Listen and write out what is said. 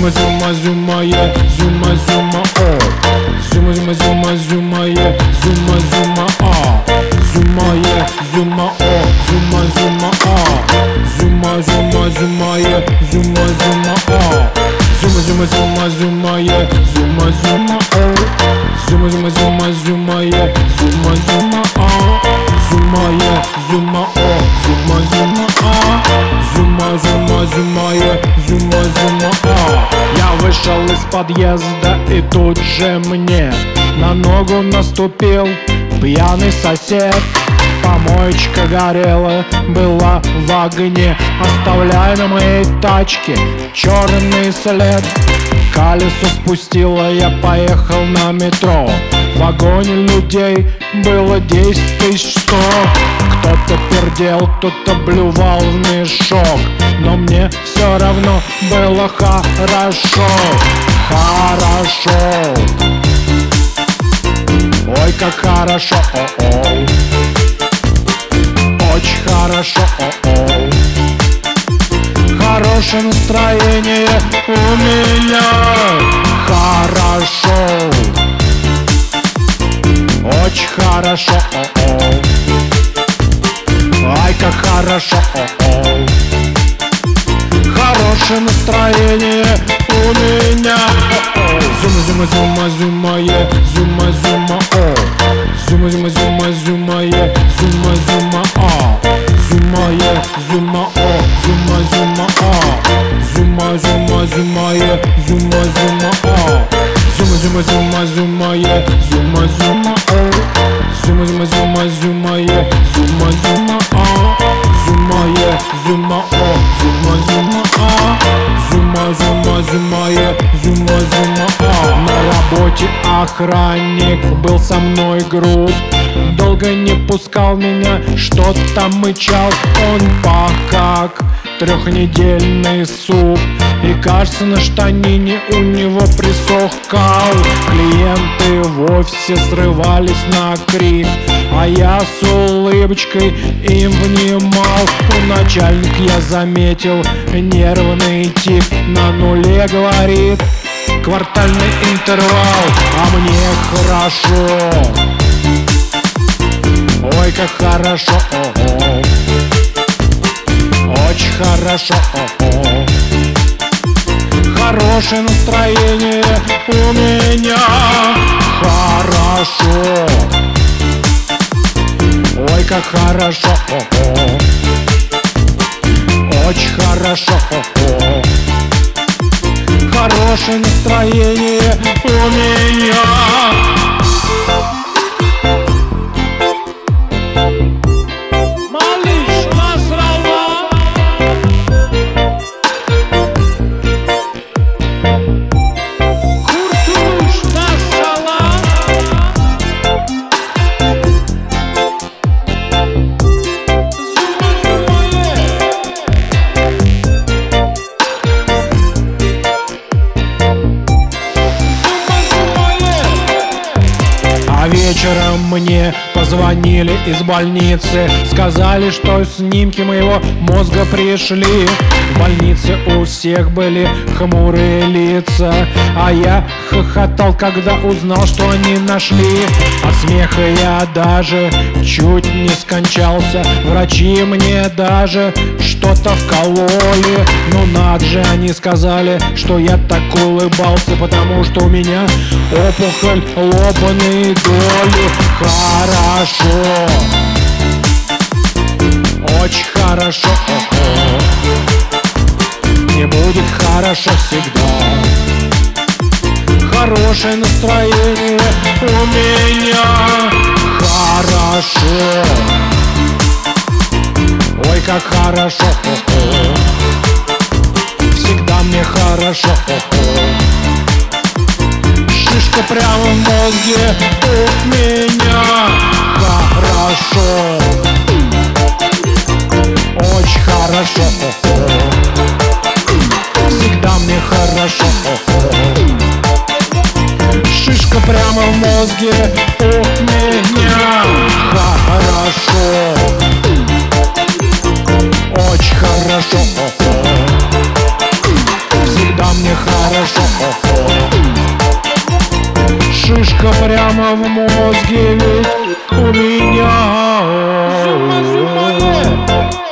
Зума, зума, зума, е, зума, зума, о Зума, зума, зума, зума, е, зума, зума, а Зума, е, зума, о, зума, зума, а Зума, зума, зума, е, зума, зума, а Зума, зума, зума, зума, е, зума, зума, о Зума, зума, зума, зума, е, зума, зума, а Зума, е, зума, о, зума, зума, а подъезда и тут же мне На ногу наступил пьяный сосед. Помоечка горела, была в огне. Оставляя на моей тачке черный след. Колесо спустило, я поехал на метро. В вагоне людей было десять тысяч сто. Кто-то пердел, кто-то блювал в мешок. Но мне все равно было хорошо Хорошо. Ой, как хорошо, о-о. Очень хорошо, о-о. Хорошее настроение у меня. Хорошо. Очень хорошо, о-о. Ай, как хорошо, о-о. Хорошее настроение у меня Зума, зума, зума, зума, е, зума, зума, о Зума, зума, зума, зума, е, зума, зума, а Зума, е, зума, о, зума, зума, а Зума, зума, зума, е, зума, зума, а Зума, зума, зума, зума, е, зума, зума, о Зума, зума, зума, зума, е, зума, зума, а Зума, е, зума, о, зума, зума, а Зума, зума, зума, е, зума, зума, работе охранник был со мной груб. Долго не пускал меня, что-то мычал. Он пах как трехнедельный суп. И кажется на штанине у него присох кал. Клиенты в офисе срывались на крик. А я с улыбочкой им внимал. У начальника я заметил нервный тип На нуле говорит квартальный интервал А мне хорошо Ой, как хорошо, о-о. Очень хорошо, о-о. Хорошее настроение у меня Хорошо Ой, как хорошо. Очень хорошо. Хорошее настроение у меня вечером мне позвонили из больницы Сказали, что снимки моего мозга пришли. В больнице у всех были хмурые лица А я хохотал, когда узнал, что они нашли. От смеха я даже чуть не скончался. Врачи мне даже что-то вкололи. Ну надо же, они сказали, что я так улыбался Потому что у меня опухоль лобаной доли Хорошо Очень хорошо о-о. Не будет хорошо всегда Хорошее настроение у меня Хорошо Ой, как хорошо о-о. Всегда мне хорошо о-о. Шишка прямо в мозге у меня Хорошо Очень хорошо. Всегда мне хорошо. Шишка прямо в мозге у меня хорошо шишка прямо в мозге ведь у меня Зума, зума.